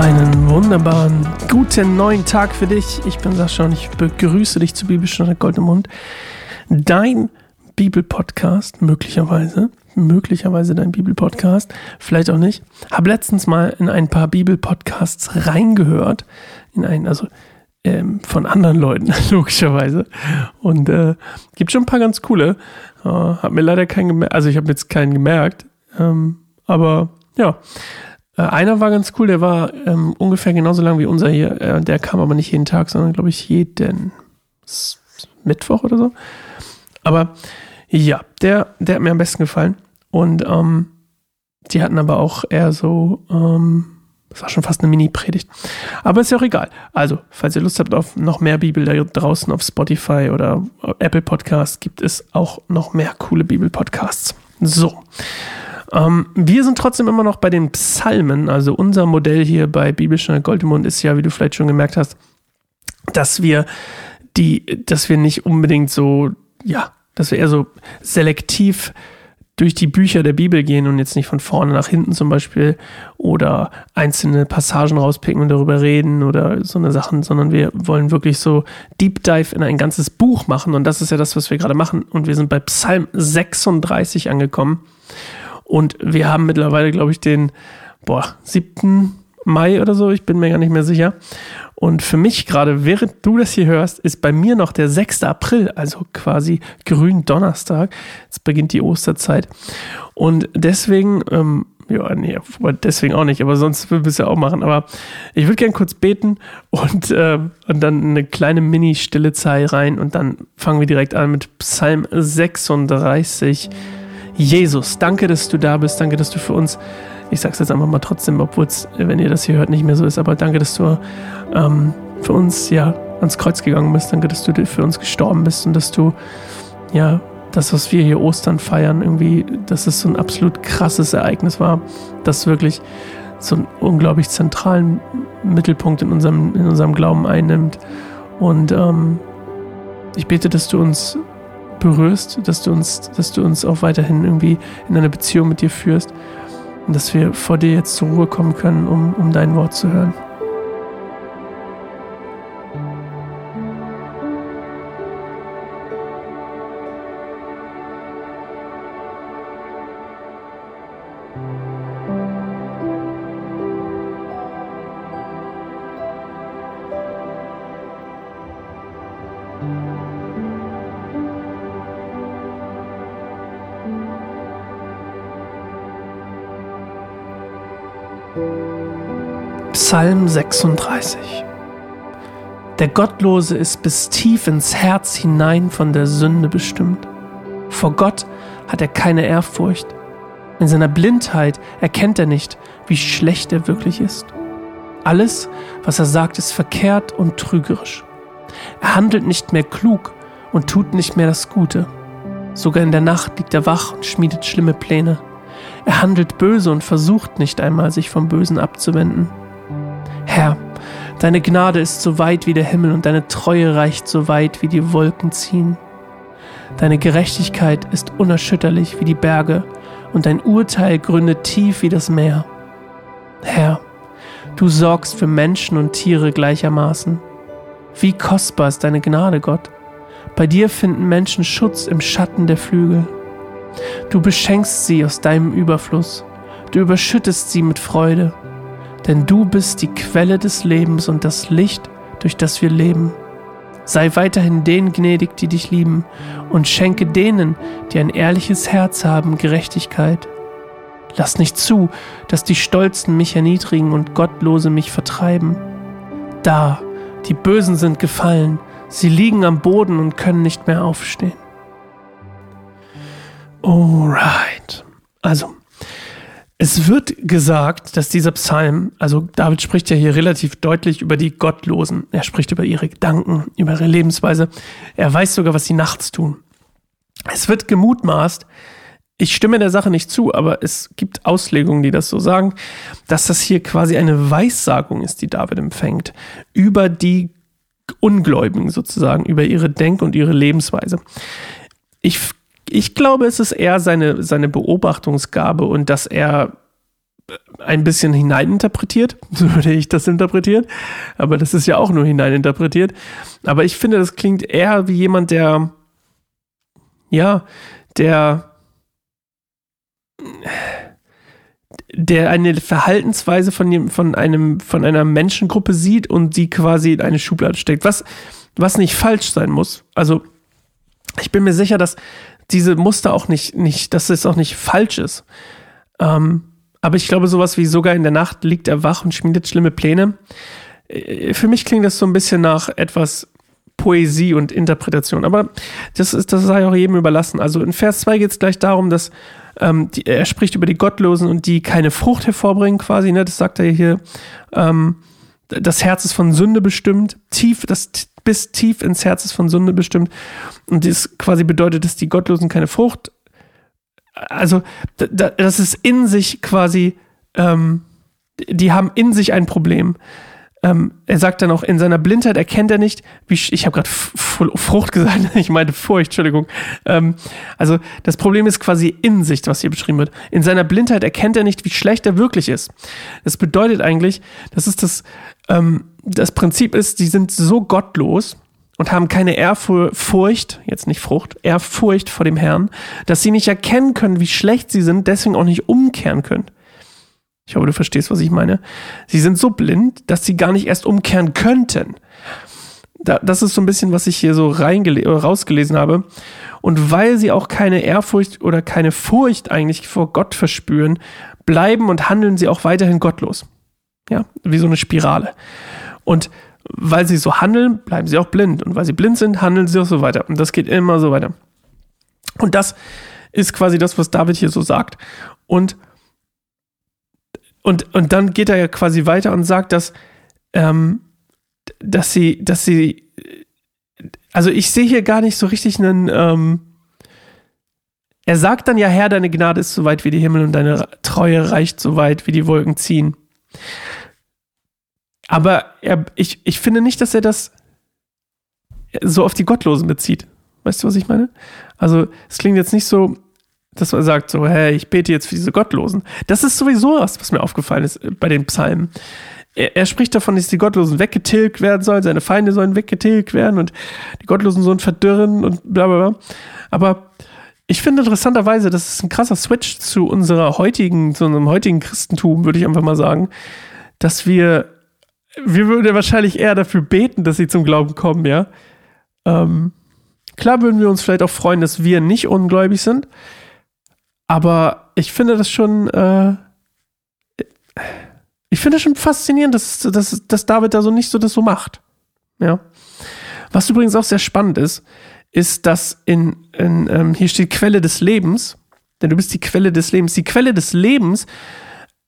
Einen wunderbaren guten neuen Tag für dich. Ich bin Sascha und ich begrüße dich zu Bibelstunde Gold im Mund. Dein Bibelpodcast, möglicherweise, möglicherweise dein Bibelpodcast, vielleicht auch nicht. Habe letztens mal in ein paar Bibelpodcasts reingehört, in einen, also ähm, von anderen Leuten, logischerweise. Und äh, gibt schon ein paar ganz coole. Äh, hab mir leider keinen gemerkt, also ich habe jetzt keinen gemerkt, ähm, aber ja. Äh, einer war ganz cool, der war ähm, ungefähr genauso lang wie unser hier. Äh, der kam aber nicht jeden Tag, sondern glaube ich jeden Mittwoch oder so. Aber ja, der, der hat mir am besten gefallen. Und ähm, die hatten aber auch eher so, ähm, das war schon fast eine Mini-Predigt. Aber ist ja auch egal. Also, falls ihr Lust habt auf noch mehr Bibel da draußen auf Spotify oder Apple Podcasts, gibt es auch noch mehr coole Bibel-Podcasts. So. Ähm, wir sind trotzdem immer noch bei den Psalmen. Also unser Modell hier bei Bibelstunde Goldemund ist ja, wie du vielleicht schon gemerkt hast, dass wir die, dass wir nicht unbedingt so, ja, dass wir eher so selektiv durch die Bücher der Bibel gehen und jetzt nicht von vorne nach hinten zum Beispiel oder einzelne Passagen rauspicken und darüber reden oder so eine Sachen, sondern wir wollen wirklich so Deep Dive in ein ganzes Buch machen. Und das ist ja das, was wir gerade machen. Und wir sind bei Psalm 36 angekommen und wir haben mittlerweile, glaube ich, den boah, 7. Mai oder so, ich bin mir gar nicht mehr sicher. Und für mich gerade, während du das hier hörst, ist bei mir noch der 6. April, also quasi Gründonnerstag. Jetzt beginnt die Osterzeit. Und deswegen, ähm, ja, nee, deswegen auch nicht, aber sonst will es ja auch machen. Aber ich würde gerne kurz beten und, äh, und dann eine kleine Mini-Stille Zeit rein und dann fangen wir direkt an mit Psalm 36. Jesus, danke, dass du da bist. Danke, dass du für uns, ich sag's jetzt einfach mal trotzdem, obwohl es, wenn ihr das hier hört, nicht mehr so ist, aber danke, dass du ähm, für uns ja ans Kreuz gegangen bist. Danke, dass du für uns gestorben bist und dass du ja das, was wir hier Ostern feiern, irgendwie, dass es so ein absolut krasses Ereignis war, das wirklich so einen unglaublich zentralen Mittelpunkt in unserem, in unserem Glauben einnimmt. Und ähm, ich bete, dass du uns berührst, dass du uns, dass du uns auch weiterhin irgendwie in eine Beziehung mit dir führst und dass wir vor dir jetzt zur Ruhe kommen können, um, um dein Wort zu hören. Psalm 36 Der Gottlose ist bis tief ins Herz hinein von der Sünde bestimmt. Vor Gott hat er keine Ehrfurcht. In seiner Blindheit erkennt er nicht, wie schlecht er wirklich ist. Alles, was er sagt, ist verkehrt und trügerisch. Er handelt nicht mehr klug und tut nicht mehr das Gute. Sogar in der Nacht liegt er wach und schmiedet schlimme Pläne. Er handelt böse und versucht nicht einmal, sich vom Bösen abzuwenden. Herr, deine Gnade ist so weit wie der Himmel und deine Treue reicht so weit wie die Wolken ziehen. Deine Gerechtigkeit ist unerschütterlich wie die Berge und dein Urteil gründet tief wie das Meer. Herr, du sorgst für Menschen und Tiere gleichermaßen. Wie kostbar ist deine Gnade, Gott. Bei dir finden Menschen Schutz im Schatten der Flügel. Du beschenkst sie aus deinem Überfluss. Du überschüttest sie mit Freude denn du bist die Quelle des Lebens und das Licht, durch das wir leben. Sei weiterhin denen gnädig, die dich lieben, und schenke denen, die ein ehrliches Herz haben, Gerechtigkeit. Lass nicht zu, dass die Stolzen mich erniedrigen und Gottlose mich vertreiben. Da, die Bösen sind gefallen, sie liegen am Boden und können nicht mehr aufstehen. Alright. Also, es wird gesagt, dass dieser Psalm, also David spricht ja hier relativ deutlich über die Gottlosen. Er spricht über ihre Gedanken, über ihre Lebensweise. Er weiß sogar, was sie nachts tun. Es wird gemutmaßt, ich stimme der Sache nicht zu, aber es gibt Auslegungen, die das so sagen, dass das hier quasi eine Weissagung ist, die David empfängt, über die Ungläubigen sozusagen, über ihre Denk- und ihre Lebensweise. Ich ich glaube, es ist eher seine, seine Beobachtungsgabe und dass er ein bisschen hineininterpretiert, so würde ich das interpretieren, aber das ist ja auch nur hineininterpretiert. Aber ich finde, das klingt eher wie jemand, der, ja, der, der eine Verhaltensweise von, von, einem, von einer Menschengruppe sieht und sie quasi in eine Schublade steckt, was, was nicht falsch sein muss. Also, ich bin mir sicher, dass diese Muster auch nicht, nicht dass es auch nicht falsch ist. Ähm, aber ich glaube, sowas wie sogar in der Nacht liegt er wach und schmiedet schlimme Pläne. Äh, für mich klingt das so ein bisschen nach etwas Poesie und Interpretation. Aber das, ist, das sei auch jedem überlassen. Also in Vers 2 geht es gleich darum, dass ähm, die, er spricht über die Gottlosen und die keine Frucht hervorbringen, quasi. Ne? Das sagt er hier. Ähm, das Herz ist von Sünde bestimmt, tief, das bis tief ins Herz ist von Sünde bestimmt. Und das quasi bedeutet, dass die Gottlosen keine Frucht, also das ist in sich quasi, ähm, die haben in sich ein Problem. Ähm, er sagt dann auch, in seiner Blindheit erkennt er nicht, wie ich habe gerade Frucht gesagt, ich meinte Furcht, Entschuldigung. Ähm, also das Problem ist quasi in sich, was hier beschrieben wird. In seiner Blindheit erkennt er nicht, wie schlecht er wirklich ist. Das bedeutet eigentlich, das ist das, ähm, das Prinzip ist, die sind so gottlos und haben keine Ehrfurcht, jetzt nicht Frucht, Ehrfurcht vor dem Herrn, dass sie nicht erkennen können, wie schlecht sie sind, deswegen auch nicht umkehren können. Ich hoffe, du verstehst, was ich meine. Sie sind so blind, dass sie gar nicht erst umkehren könnten. das ist so ein bisschen, was ich hier so rausgelesen habe. Und weil sie auch keine Ehrfurcht oder keine Furcht eigentlich vor Gott verspüren, bleiben und handeln sie auch weiterhin gottlos. Ja, wie so eine Spirale. Und weil sie so handeln, bleiben sie auch blind. Und weil sie blind sind, handeln sie auch so weiter. Und das geht immer so weiter. Und das ist quasi das, was David hier so sagt. Und und, und dann geht er ja quasi weiter und sagt, dass, ähm, dass sie, dass sie, also ich sehe hier gar nicht so richtig einen, ähm, er sagt dann ja, Herr, deine Gnade ist so weit wie die Himmel und deine Treue reicht so weit wie die Wolken ziehen. Aber er, ich, ich finde nicht, dass er das so auf die Gottlosen bezieht. Weißt du, was ich meine? Also, es klingt jetzt nicht so, dass man sagt so, hey, ich bete jetzt für diese Gottlosen. Das ist sowieso was, was mir aufgefallen ist äh, bei den Psalmen. Er, er spricht davon, dass die Gottlosen weggetilgt werden sollen, seine Feinde sollen weggetilgt werden und die Gottlosen sollen verdürren und bla bla bla. Aber ich finde interessanterweise, das ist ein krasser Switch zu unserer heutigen, zu unserem heutigen Christentum, würde ich einfach mal sagen, dass wir, wir würden wahrscheinlich eher dafür beten, dass sie zum Glauben kommen, ja. Ähm, klar würden wir uns vielleicht auch freuen, dass wir nicht ungläubig sind. Aber ich finde das schon, äh, ich finde das schon faszinierend, dass, dass, dass David da so nicht so das so macht. Ja. Was übrigens auch sehr spannend ist, ist, dass in, in ähm, hier steht Quelle des Lebens, denn du bist die Quelle des Lebens. Die Quelle des Lebens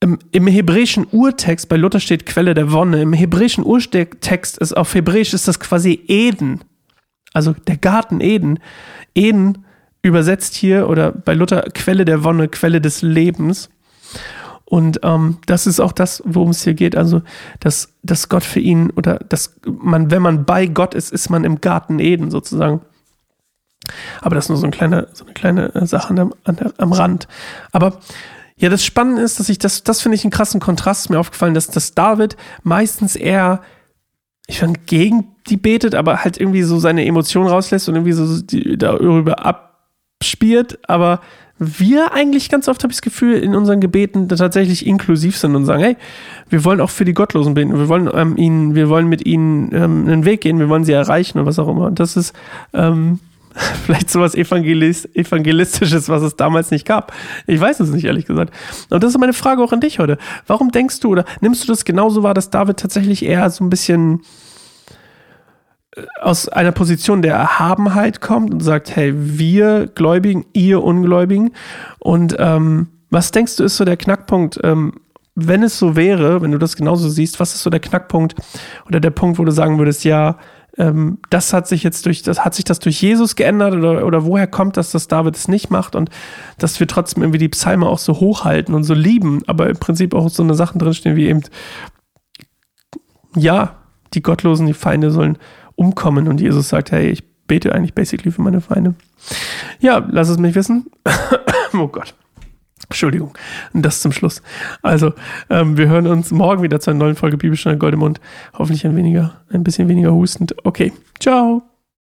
im, im hebräischen Urtext, bei Luther steht Quelle der Wonne, im hebräischen Urtext ist auf Hebräisch ist das quasi Eden. Also der Garten Eden. Eden übersetzt hier oder bei Luther Quelle der Wonne, Quelle des Lebens. Und ähm, das ist auch das, worum es hier geht. Also, dass, dass Gott für ihn oder dass man, wenn man bei Gott ist, ist man im Garten Eden sozusagen. Aber das ist nur so, ein kleine, so eine kleine äh, Sache an an am Rand. Aber ja, das Spannende ist, dass ich das, das finde ich einen krassen Kontrast mir aufgefallen, dass, dass David meistens eher, ich fand, gegen die betet, aber halt irgendwie so seine Emotionen rauslässt und irgendwie so die, darüber ab, spielt, aber wir eigentlich ganz oft habe ich das Gefühl, in unseren Gebeten tatsächlich inklusiv sind und sagen, hey, wir wollen auch für die Gottlosen beten, wir wollen ähm, ihnen, wir wollen mit ihnen ähm, einen Weg gehen, wir wollen sie erreichen und was auch immer. Und das ist ähm, vielleicht sowas Evangelis Evangelistisches, was es damals nicht gab. Ich weiß es nicht, ehrlich gesagt. Und das ist meine Frage auch an dich heute. Warum denkst du oder nimmst du das genauso wahr, dass David tatsächlich eher so ein bisschen aus einer Position der Erhabenheit kommt und sagt, hey, wir Gläubigen, ihr Ungläubigen. Und ähm, was denkst du, ist so der Knackpunkt, ähm, wenn es so wäre, wenn du das genauso siehst, was ist so der Knackpunkt oder der Punkt, wo du sagen würdest, ja, ähm, das hat sich jetzt durch, das hat sich das durch Jesus geändert oder, oder woher kommt das, dass David es nicht macht und dass wir trotzdem irgendwie die Psalme auch so hochhalten und so lieben, aber im Prinzip auch so eine Sachen drinstehen wie eben, ja, die Gottlosen, die Feinde sollen umkommen und Jesus sagt, hey, ich bete eigentlich basically für meine Feinde. Ja, lass es mich wissen. oh Gott. Entschuldigung, das zum Schluss. Also, ähm, wir hören uns morgen wieder zu einer neuen Folge Bibelstunde Goldemund. Hoffentlich ein weniger, ein bisschen weniger hustend. Okay, ciao.